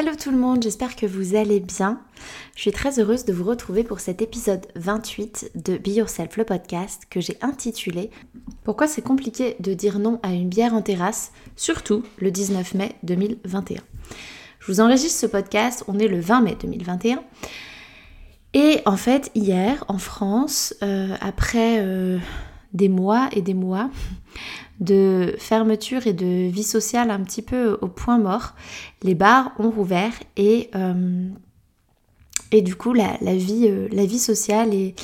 Hello tout le monde, j'espère que vous allez bien. Je suis très heureuse de vous retrouver pour cet épisode 28 de Be Yourself, le podcast que j'ai intitulé Pourquoi c'est compliqué de dire non à une bière en terrasse, surtout le 19 mai 2021. Je vous enregistre ce podcast, on est le 20 mai 2021. Et en fait, hier, en France, euh, après euh, des mois et des mois, de fermeture et de vie sociale un petit peu au point mort, les bars ont rouvert et, euh, et du coup la, vie, euh, la vie sociale et,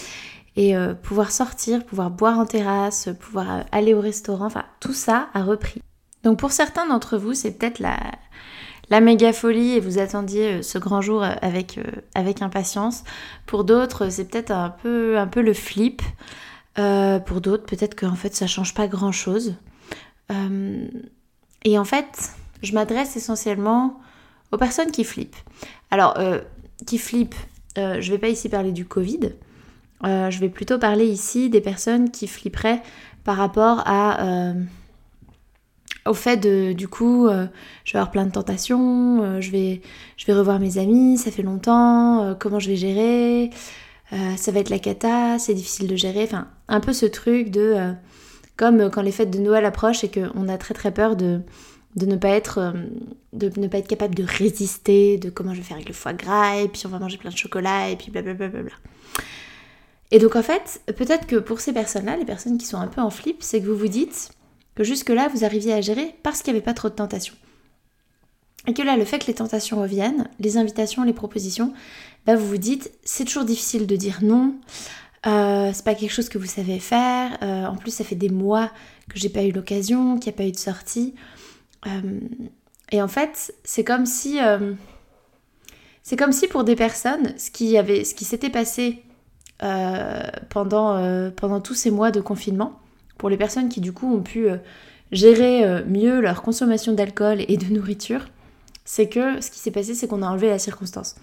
et euh, pouvoir sortir, pouvoir boire en terrasse, pouvoir aller au restaurant, enfin tout ça a repris. Donc pour certains d'entre vous, c'est peut-être la, la méga folie et vous attendiez ce grand jour avec, avec impatience. Pour d'autres, c'est peut-être un peu, un peu le flip. Euh, pour d'autres, peut-être qu'en fait ça change pas grand chose. Euh, et en fait, je m'adresse essentiellement aux personnes qui flippent. Alors, euh, qui flippent, je vais pas ici parler du Covid. je vais plutôt parler ici des personnes qui flipperaient par rapport au fait de du coup je vais avoir plein de tentations, je, vais, je vais revoir mes amis, ça fait longtemps, comment je vais gérer, ça va être la cata, c'est difficile de gérer. Enfin, un peu ce truc de. Euh, comme quand les fêtes de Noël approchent et qu'on a très très peur de, de ne pas être euh, de ne pas être capable de résister, de comment je vais faire avec le foie gras, et puis on va manger plein de chocolat, et puis blablabla. Bla bla bla. Et donc en fait, peut-être que pour ces personnes-là, les personnes qui sont un peu en flip, c'est que vous vous dites que jusque-là, vous arriviez à gérer parce qu'il n'y avait pas trop de tentations. Et que là, le fait que les tentations reviennent, les invitations, les propositions, bah vous vous dites, c'est toujours difficile de dire non, euh, c'est pas quelque chose que vous savez faire, euh, en plus ça fait des mois que j'ai pas eu l'occasion, qu'il n'y a pas eu de sortie. Euh, et en fait, c'est comme si... c'est comme si pour des personnes, ce qui, avait, ce qui s'était passé pendant, pendant tous ces mois de confinement, pour les personnes qui du coup ont pu gérer mieux leur consommation d'alcool et de nourriture, c'est que ce qui s'est passé, c'est qu'on a enlevé la circonstance.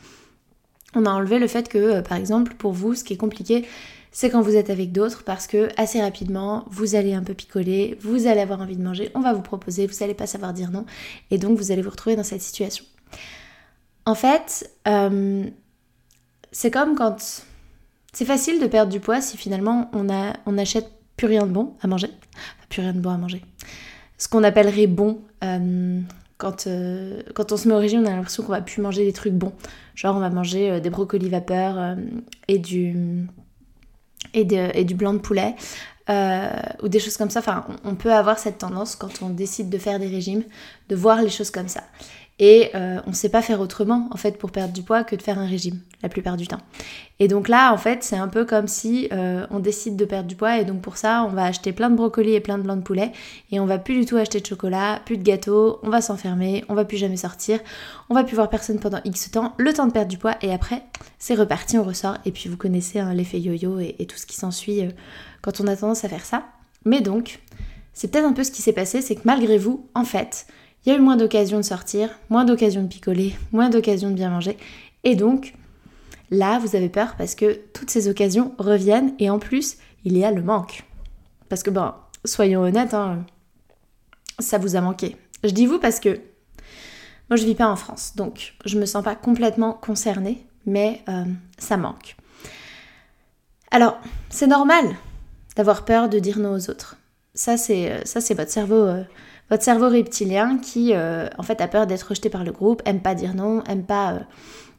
On a enlevé le fait que, euh, par exemple, pour vous, ce qui est compliqué, c'est quand vous êtes avec d'autres parce que assez rapidement, vous allez un peu picoler, vous allez avoir envie de manger, on va vous proposer, vous n'allez pas savoir dire non, et donc vous allez vous retrouver dans cette situation. En fait, euh, c'est comme quand c'est facile de perdre du poids si finalement on n'achète plus rien de bon à manger, plus rien de bon à manger. Ce qu'on appellerait bon euh, quand, euh, quand on se met au régime, on a l'impression qu'on va plus manger des trucs bons. Genre, on va manger euh, des brocolis vapeur euh, et, du, et, et, du blanc de poulet. ou des choses comme ça. Enfin, on peut avoir cette tendance quand on décide de faire des régimes, de voir les choses comme ça. Et euh, on ne sait pas faire autrement, en fait, pour perdre du poids que de faire un régime, la plupart du temps. Et donc là, en fait, c'est un peu comme si euh, on décide de perdre du poids, et donc pour ça, on va acheter plein de brocolis et plein de blancs de poulet, et on va plus du tout acheter de chocolat, plus de gâteaux, on va s'enfermer, on va plus jamais sortir, on va plus voir personne pendant X temps, le temps de perdre du poids, et après, c'est reparti, on ressort, et puis vous connaissez hein, l'effet yo-yo et, tout ce qui s'ensuit euh, quand on a tendance à faire ça. Mais donc, c'est peut-être un peu ce qui s'est passé, c'est que malgré vous, en fait, il y a eu moins d'occasions de sortir, moins d'occasions de picoler, moins d'occasions de bien manger. Et donc, là, vous avez peur parce que toutes ces occasions reviennent et en plus, il y a le manque. Parce que, bon, soyons honnêtes, hein, ça vous a manqué. Je dis vous parce que moi, je vis pas en France, donc je me sens pas complètement concernée, mais euh, ça manque. Alors, c'est normal d'avoir peur de dire non aux autres. Ça, c'est, ça, c'est votre cerveau. Euh, votre cerveau reptilien qui euh, en fait a peur d'être rejeté par le groupe, aime pas dire non, aime pas euh,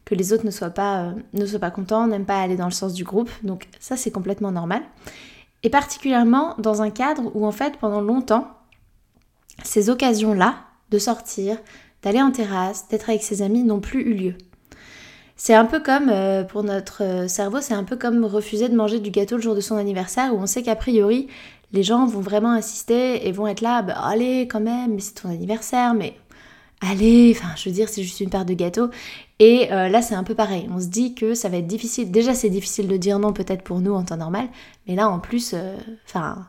que les autres ne soient pas, euh, ne soient pas contents, n'aime pas aller dans le sens du groupe. Donc ça c'est complètement normal. Et particulièrement dans un cadre où en fait pendant longtemps, ces occasions-là de sortir, d'aller en terrasse, d'être avec ses amis n'ont plus eu lieu. C'est un peu comme, pour notre cerveau, c'est un peu comme refuser de manger du gâteau le jour de son anniversaire où on sait qu'a priori les gens vont vraiment insister et vont être là, bah, allez quand même, c'est ton anniversaire, mais allez, je veux dire c'est juste une part de gâteau. Et euh, là c'est un peu pareil, on se dit que ça va être difficile, déjà c'est difficile de dire non peut-être pour nous en temps normal, mais là en plus, euh, enfin...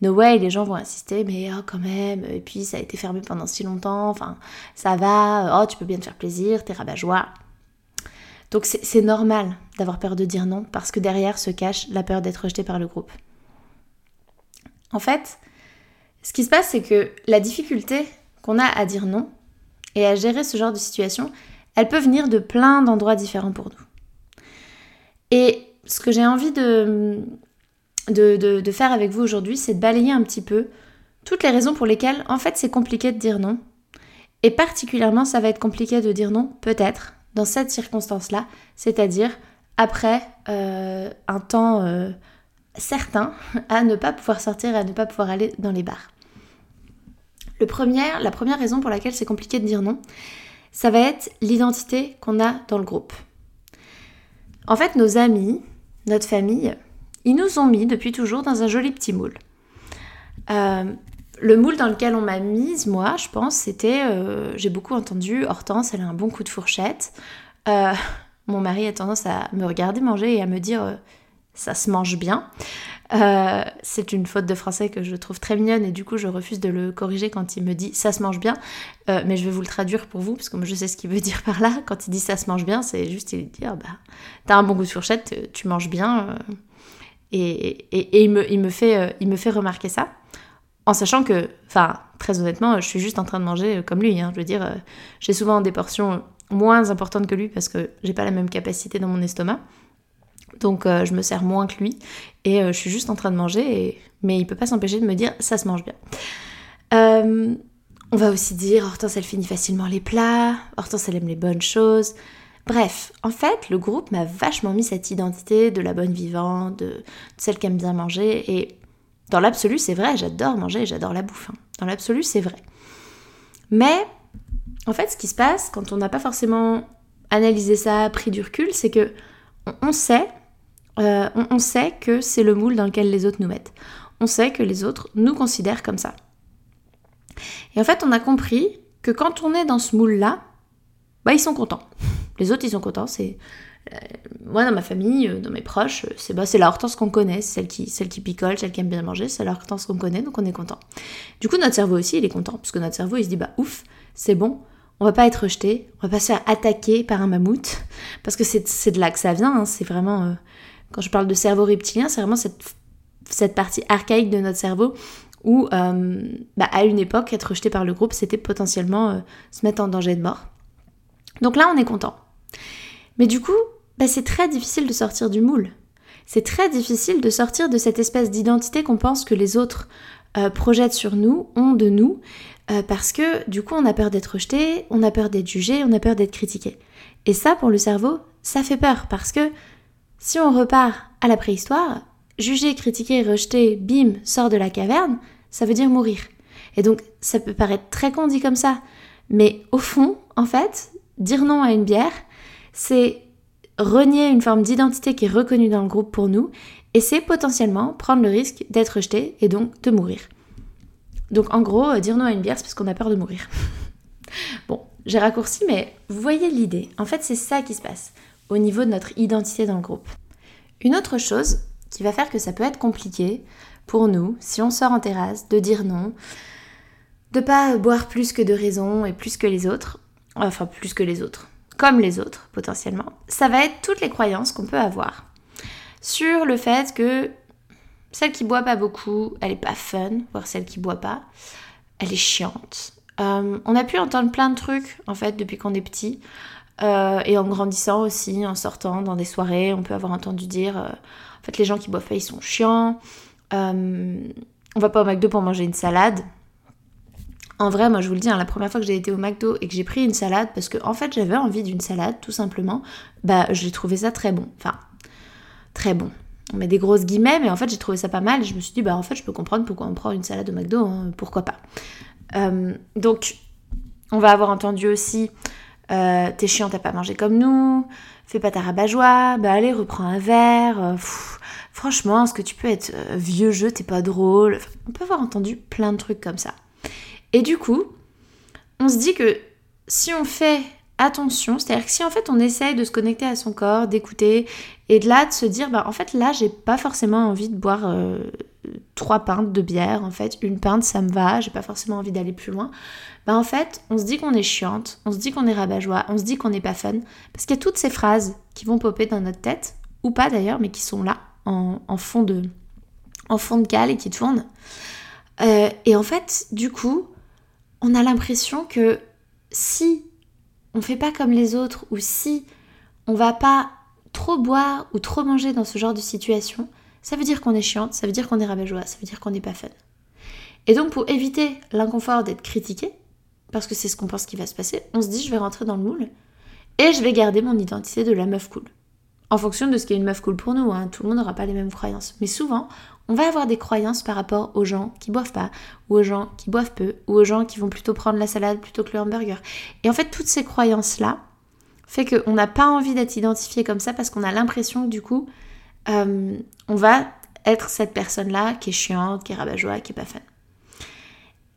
no way, les gens vont insister, mais oh, quand même, et puis ça a été fermé pendant si longtemps, enfin, ça va, oh, tu peux bien te faire plaisir, t'es rabat-joie. Donc c'est normal d'avoir peur de dire non, parce que derrière se cache la peur d'être rejeté par le groupe. En fait, ce qui se passe, c'est que la difficulté qu'on a à dire non et à gérer ce genre de situation, elle peut venir de plein d'endroits différents pour nous. Et ce que j'ai envie de, de, faire avec vous aujourd'hui, c'est de balayer un petit peu toutes les raisons pour lesquelles, en fait, c'est compliqué de dire non. Et particulièrement, ça va être compliqué de dire non, peut-être, dans cette circonstance-là, c'est-à-dire après euh, un temps euh, certains à ne pas pouvoir sortir et à ne pas pouvoir aller dans les bars. La première raison pour laquelle c'est compliqué de dire non, ça va être l'identité qu'on a dans le groupe. En fait, nos amis, notre famille, ils nous ont mis depuis toujours dans un joli petit moule. Euh, le moule dans lequel on m'a mise, moi, je pense, c'était, euh, j'ai beaucoup entendu, Hortense, elle a un bon coup de fourchette. Euh, mon mari a tendance à me regarder manger et à me dire, ça se mange bien. Euh, c'est une faute de français que je trouve très mignonne et du coup je refuse de le corriger quand il me dit ça se mange bien. Euh, mais je vais vous le traduire pour vous parce que je sais ce qu'il veut dire par là. Quand il dit ça se mange bien, c'est juste il dit ah bah t'as un bon goût de fourchette, tu manges bien. Euh. et, et, il, me, il, me fait, il me fait remarquer ça. En sachant que, enfin, très honnêtement, je suis juste en train de manger comme lui. Hein. Je veux dire, j'ai souvent des portions moins importantes que lui parce que j'ai pas la même capacité dans mon estomac. Donc euh, je me sers moins que lui et euh, je suis juste en train de manger, mais il peut pas s'empêcher de me dire ça se mange bien. Euh, on va aussi dire Hortense elle finit facilement les plats, Hortense elle aime les bonnes choses. Bref, en fait, le groupe m'a vachement mis cette identité de la bonne vivante, de, celle qui aime bien manger. Et dans l'absolu, c'est vrai, j'adore manger, j'adore la bouffe. Hein. Dans l'absolu, c'est vrai. Mais, en fait, ce qui se passe quand on n'a pas forcément analysé ça, pris du recul, c'est que on sait euh, on, sait que c'est le moule dans lequel les autres nous mettent. On sait que les autres nous considèrent comme ça. Et en fait, on a compris que quand on est dans ce moule-là, bah, ils sont contents. Les autres, ils sont contents. C'est euh, moi, dans ma famille, euh, dans mes proches, c'est bah, la Hortense qu'on connaît, celle qui, celle qui picole, celle qui aime bien manger, c'est la Hortense qu'on connaît, donc on est content. Du coup, notre cerveau aussi, il est content, parce que notre cerveau, il se dit, bah ouf, c'est bon, on va pas être rejeté, on va pas se faire attaquer par un mammouth, parce que c'est de là que ça vient, hein. c'est vraiment quand je parle de cerveau reptilien, c'est vraiment cette, cette partie archaïque de notre cerveau où, euh, bah, à une époque, être rejeté par le groupe, c'était potentiellement euh, se mettre en danger de mort. Donc là, on est content. Mais du coup, bah, c'est très difficile de sortir du moule. C'est très difficile de sortir de cette espèce d'identité qu'on pense que les autres euh, projettent sur nous, ont de nous, parce que du coup, on a peur d'être rejeté, on a peur d'être jugé, on a peur d'être critiqué. Et ça, pour le cerveau, ça fait peur, parce que si on repart à la préhistoire, juger, critiquer, rejeter, bim, sort de la caverne, ça veut dire mourir. Et donc, ça peut paraître très con dit comme ça, mais au fond, en fait, dire non à une bière, c'est renier une forme d'identité qui est reconnue dans le groupe pour nous, et c'est potentiellement prendre le risque d'être rejeté et donc de mourir. Donc en gros, euh, dire non à une bière, c'est parce qu'on a peur de mourir. bon, j'ai raccourci, mais vous voyez l'idée. En fait, c'est ça qui se passe au niveau de notre identité dans le groupe. Une autre chose qui va faire que ça peut être compliqué pour nous, si on sort en terrasse, de dire non, de pas boire plus que de raison et plus que les autres, enfin plus que les autres, comme les autres potentiellement, ça va être toutes les croyances qu'on peut avoir sur le fait que celle qui boit pas beaucoup, elle est pas fun, voire celle qui boit pas, elle est chiante. Euh, on a pu entendre plein de trucs en fait depuis qu'on est petit euh, et en grandissant aussi, en sortant dans des soirées, on peut avoir entendu dire euh, en fait les gens qui boivent ils sont chiants. Euh, on va pas au McDo pour manger une salade. En vrai, moi je vous le dis, hein, la première fois que j'ai été au McDo et que j'ai pris une salade, parce que en fait j'avais envie d'une salade, tout simplement, bah j'ai trouvé ça très bon. Enfin, très bon. On met des grosses guillemets, mais en fait j'ai trouvé ça pas mal et je me suis dit, bah en fait je peux comprendre pourquoi on prend une salade au McDo, hein, pourquoi pas. Euh, donc, on va avoir entendu aussi, euh, t'es chiant, t'as pas mangé comme nous, fais pas ta rabat-joie, bah allez, reprends un verre. Euh, franchement, est-ce que tu peux être vieux jeu, t'es pas drôle On peut avoir entendu plein de trucs comme ça. Et du coup, on se dit que si on fait attention, c'est-à-dire que si en fait on essaye de se connecter à son corps, d'écouter, et de là de se dire, bah en fait là j'ai pas forcément envie de boire euh, trois pintes de bière, en fait. Une pinte ça me va, j'ai pas forcément envie d'aller plus loin, bah en fait on se dit qu'on est chiante, on se dit qu'on est rabat-joie, on se dit qu'on n'est pas fun, parce qu'il y a toutes ces phrases qui vont popper dans notre tête, ou pas d'ailleurs, mais qui sont là en, fond de en fond de cale et qui tournent. Euh, et en fait, du coup, on a l'impression que si on fait pas comme les autres ou si on va pas trop boire ou trop manger dans ce genre de situation, ça veut dire qu'on est chiante, ça veut dire qu'on est rabat ça veut dire qu'on n'est pas fun. Et donc pour éviter l'inconfort d'être critiqué, parce que c'est ce qu'on pense qui va se passer, on se dit je vais rentrer dans le moule et je vais garder mon identité de la meuf cool. En fonction de ce qui est une meuf cool pour nous, hein. tout le monde n'aura pas les mêmes croyances. Mais souvent, on va avoir des croyances par rapport aux gens qui boivent pas, ou aux gens qui boivent peu, ou aux gens qui vont plutôt prendre la salade plutôt que le hamburger. Et en fait, toutes ces croyances-là fait qu'on n'a pas envie d'être identifié comme ça parce qu'on a l'impression que du coup, euh, on va être cette personne-là qui est chiante, qui est rabat-joie, qui est pas fan.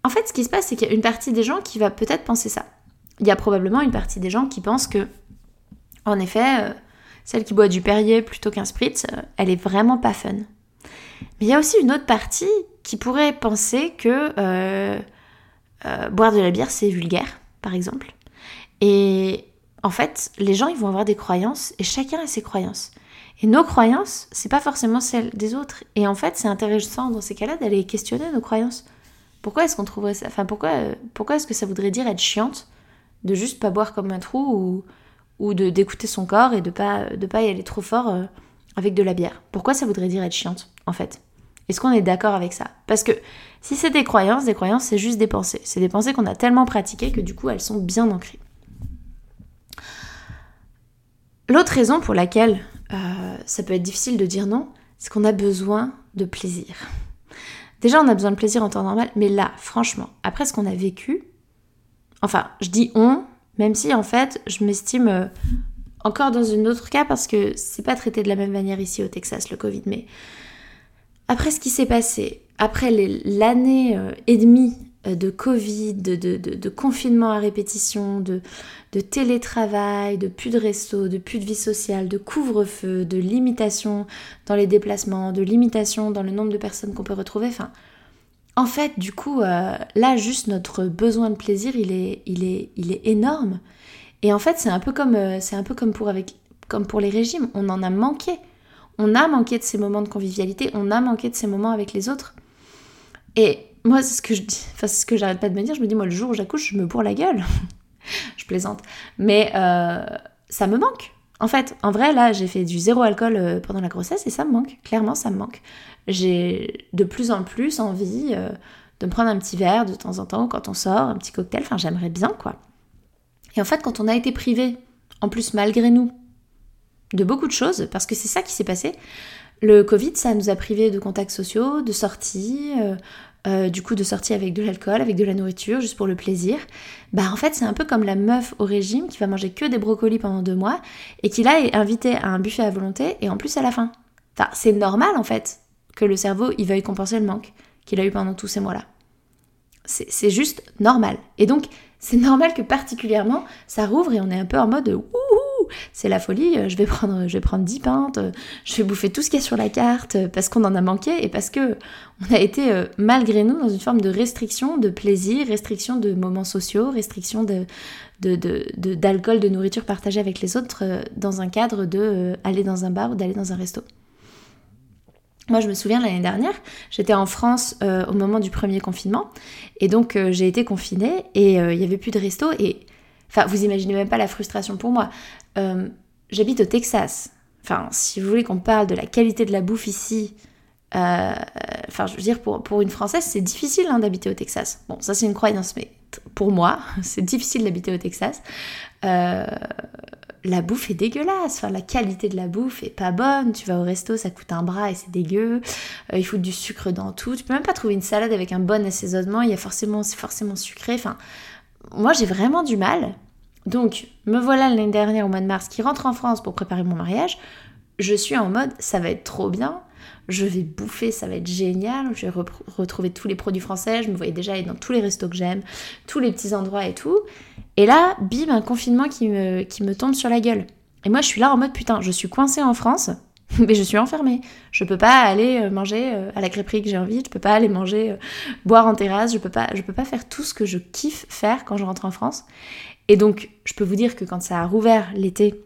En fait, ce qui se passe, c'est qu'il y a une partie des gens qui va peut-être penser ça. Il y a probablement une partie des gens qui pensent que, en effet, euh, celle qui boit du Perrier plutôt qu'un Spritz, euh, elle est vraiment pas fun. Mais il y a aussi une autre partie qui pourrait penser que euh, euh, boire de la bière, c'est vulgaire, par exemple. Et en fait, les gens, ils vont avoir des croyances et chacun a ses croyances. Et nos croyances, c'est pas forcément celles des autres. Et en fait, c'est intéressant dans ces cas-là d'aller questionner nos croyances. Pourquoi est-ce qu'on trouverait ça Enfin, pourquoi, pourquoi est-ce que ça voudrait dire être chiante de juste pas boire comme un trou ou, ou de d'écouter son corps et de pas de pas y aller trop fort euh, avec de la bière Pourquoi ça voudrait dire être chiante en fait? Est-ce qu'on est, d'accord avec ça? Parce que si c'est des croyances, des croyances, c'est juste des pensées. C'est des pensées qu'on a tellement pratiquées que du coup, elles sont bien ancrées. L'autre raison pour laquelle euh, ça peut être difficile de dire non, c'est qu'on a besoin de plaisir. Déjà, on a besoin de plaisir en temps normal, mais là, franchement, après ce qu'on a vécu, enfin, je dis on, même si en fait, je m'estime euh, encore dans un autre cas parce que c'est pas traité de la même manière ici au Texas, le Covid, mais après ce qui s'est passé, après l'année euh, et demie euh, de Covid, de, confinement à répétition, de, télétravail, de plus de resto, de plus de vie sociale, de couvre-feu, de limitation dans les déplacements, de limitation dans le nombre de personnes qu'on peut retrouver. Enfin, en fait, du coup, euh, là, juste notre besoin de plaisir, il est, il est, il est énorme. Et en fait, c'est un peu comme, c'est un peu comme pour, avec, comme pour les régimes, on en a manqué on a manqué de ces moments de convivialité, on a manqué de ces moments avec les autres. Et moi, c'est ce que je dis, enfin, c'est ce que j'arrête pas de me dire. Je me dis, moi, le jour où j'accouche, je me bourre la gueule. je plaisante. Mais euh, ça me manque. En fait, en vrai, là, j'ai fait du zéro alcool euh, pendant la grossesse et ça me manque. Clairement, ça me manque. J'ai de plus en plus envie euh, de me prendre un petit verre de temps en temps quand on sort, un petit cocktail. Enfin, j'aimerais bien, quoi. Et en fait, quand on a été privé, en plus malgré nous, de beaucoup de choses, parce que c'est ça qui s'est passé. Le Covid, ça nous a privés de contacts sociaux, de sorties, euh, euh, du coup de sorties avec de l'alcool, avec de la nourriture, juste pour le plaisir. Bah en fait, c'est un peu comme la meuf au régime qui va manger que des brocolis pendant deux mois et qui là est invitée à un buffet à volonté et en plus à la fin. Enfin, c'est normal en fait que le cerveau il veuille compenser le manque qu'il a eu pendant tous ces mois-là. C'est juste normal. Et donc, c'est normal que particulièrement, ça rouvre et on est un peu en mode ouh c'est la folie, euh, je vais prendre, je vais prendre 10 pintes, euh, je vais bouffer tout ce qu'il y a sur la carte euh, parce qu'on en a manqué et parce que on a été malgré nous dans une forme de restriction de plaisir, restriction de moments sociaux, restriction de d'alcool, de, nourriture partagée avec les autres dans un cadre de aller dans un bar ou d'aller dans un resto. Moi, je me souviens l'année dernière, j'étais en France au moment du premier confinement, et donc j'ai été confinée et il n'y avait plus de resto. Et enfin, vous imaginez même pas la frustration pour moi. Euh, j'habite au Texas. Enfin, si vous voulez qu'on parle de la qualité de la bouffe ici, euh, enfin, je veux dire, pour, pour une Française, c'est difficile hein, d'habiter au Texas. Bon, ça c'est une croyance, mais pour moi, c'est difficile d'habiter au Texas. Euh, la bouffe est dégueulasse, enfin, la qualité de la bouffe est pas bonne. Tu vas au resto, ça coûte un bras et c'est dégueu. Euh, il faut du sucre dans tout. Tu peux même pas trouver une salade avec un bon assaisonnement. Il y a forcément, c'est forcément sucré. Enfin, moi j'ai vraiment du mal. Donc, me voilà l'année dernière au mois de mars qui rentre en France pour préparer mon mariage. Je suis en mode, ça va être trop bien je vais bouffer, ça va être génial, je vais retrouver tous les produits français, je me voyais déjà aller dans tous les restos que j'aime, tous les petits endroits et tout. Et là, bim, un confinement qui me, qui me tombe sur la gueule. Et moi, je suis là en mode putain, je suis coincée en France, mais je suis enfermée. Je peux pas aller euh, manger euh, à la crêperie que j'ai envie, je peux pas aller manger, euh, boire en terrasse, je peux pas, je peux pas faire tout ce que je kiffe faire quand je rentre en France. Et donc, je peux vous dire que quand ça a rouvert l'été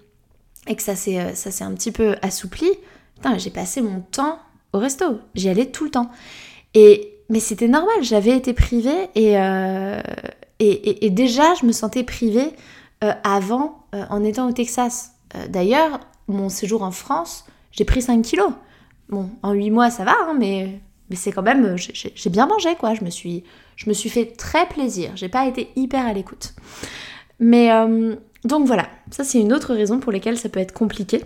et que ça s'est un petit peu assoupli, j'ai passé mon temps au resto. J'y allais tout le temps. Et, mais c'était normal, j'avais été privée et, euh, et, déjà je me sentais privée euh, avant euh, en étant au Texas. D'ailleurs, mon séjour en France, j'ai pris 5 kilos. Bon, en 8 mois ça va, hein, mais, mais c'est quand même, j'ai bien mangé quoi. Je me suis, je me suis fait très plaisir. J'ai pas été hyper à l'écoute. Mais donc voilà, ça c'est une autre raison pour laquelle ça peut être compliqué.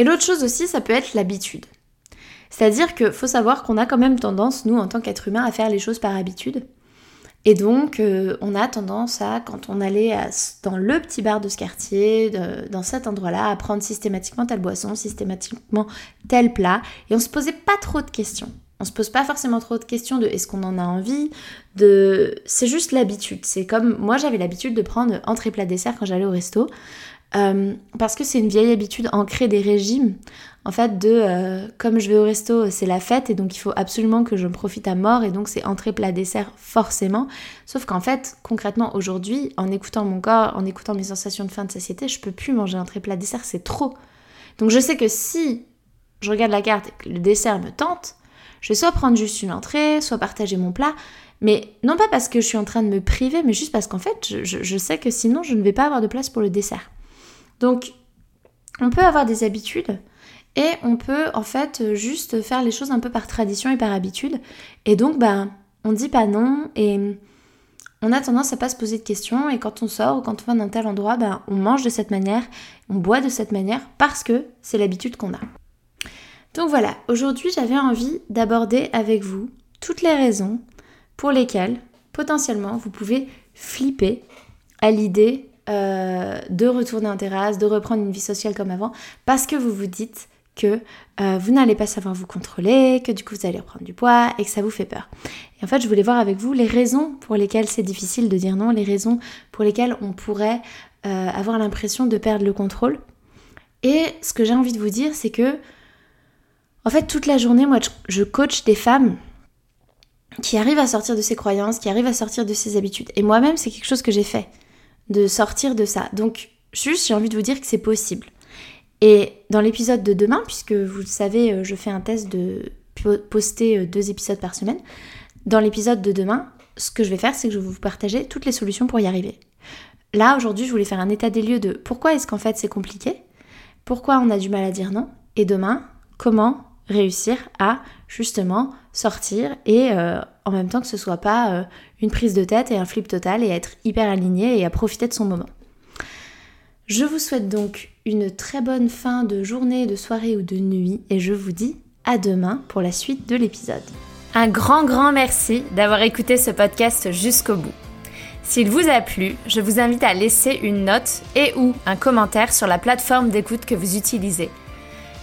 Et l'autre chose aussi, ça peut être l'habitude. C'est-à-dire qu'il faut savoir qu'on a quand même tendance, nous, en tant qu'être humain, à faire les choses par habitude. Et donc, euh, on a tendance à, quand on allait dans le petit bar de ce quartier, dans cet endroit-là, à prendre systématiquement telle boisson, systématiquement tel plat, et on se posait pas trop de questions. On se pose pas forcément trop de questions de est-ce qu'on en a envie, de... C'est juste l'habitude. C'est comme, moi j'avais l'habitude de prendre entrée plat dessert quand j'allais au resto. Euh, parce que c'est une vieille habitude ancrée des régimes, en fait, de euh, comme je vais au resto, c'est la fête et donc il faut absolument que je me profite à mort et donc c'est entrée, plat, dessert forcément. Sauf qu'en fait, concrètement, aujourd'hui, en écoutant mon corps, en écoutant mes sensations de faim de satiété, je peux plus manger entrée, plat, dessert, c'est trop. Donc je sais que si je regarde la carte et que le dessert me tente, je vais soit prendre juste une entrée, soit partager mon plat, mais non pas parce que je suis en train de me priver, mais juste parce qu'en fait, je sais que sinon je ne vais pas avoir de place pour le dessert. Donc, on peut avoir des habitudes et on peut en fait juste faire les choses un peu par tradition et par habitude. Et donc, bah, on dit pas non et on a tendance à pas se poser de questions. Et quand on sort ou quand on va dans tel endroit, bah, on mange de cette manière, on boit de cette manière parce que c'est l'habitude qu'on a. Donc voilà, aujourd'hui j'avais envie d'aborder avec vous toutes les raisons pour lesquelles potentiellement vous pouvez flipper à l'idée euh, de retourner en terrasse, de reprendre une vie sociale comme avant, parce que vous vous dites que euh, vous n'allez pas savoir vous contrôler, que du coup vous allez reprendre du poids et que ça vous fait peur. Et en fait, je voulais voir avec vous les raisons pour lesquelles c'est difficile de dire non, les raisons pour lesquelles on pourrait euh, avoir l'impression de perdre le contrôle. Et ce que j'ai envie de vous dire, c'est que, en fait, toute la journée, moi, je coach des femmes qui arrivent à sortir de ces croyances, qui arrivent à sortir de ces habitudes. Et moi-même, c'est quelque chose que j'ai fait de sortir de ça. Donc, juste, j'ai envie de vous dire que c'est possible. Et dans l'épisode de demain, puisque vous le savez, euh, je fais un test de poster euh, deux épisodes par semaine, dans l'épisode de demain, ce que je vais faire, c'est que je vais vous partager toutes les solutions pour y arriver. Là, aujourd'hui, je voulais faire un état des lieux de pourquoi est-ce qu'en fait c'est compliqué, pourquoi on a du mal à dire non, et demain, comment réussir à justement sortir et euh, en même temps que ce soit pas euh, une prise de tête et un flip total et être hyper aligné et à profiter de son moment. Je vous souhaite donc une très bonne fin de journée, de soirée ou de nuit et je vous dis à demain pour la suite de l'épisode. Un grand grand merci d'avoir écouté ce podcast jusqu'au bout. S'il vous a plu, je vous invite à laisser une note et ou un commentaire sur la plateforme d'écoute que vous utilisez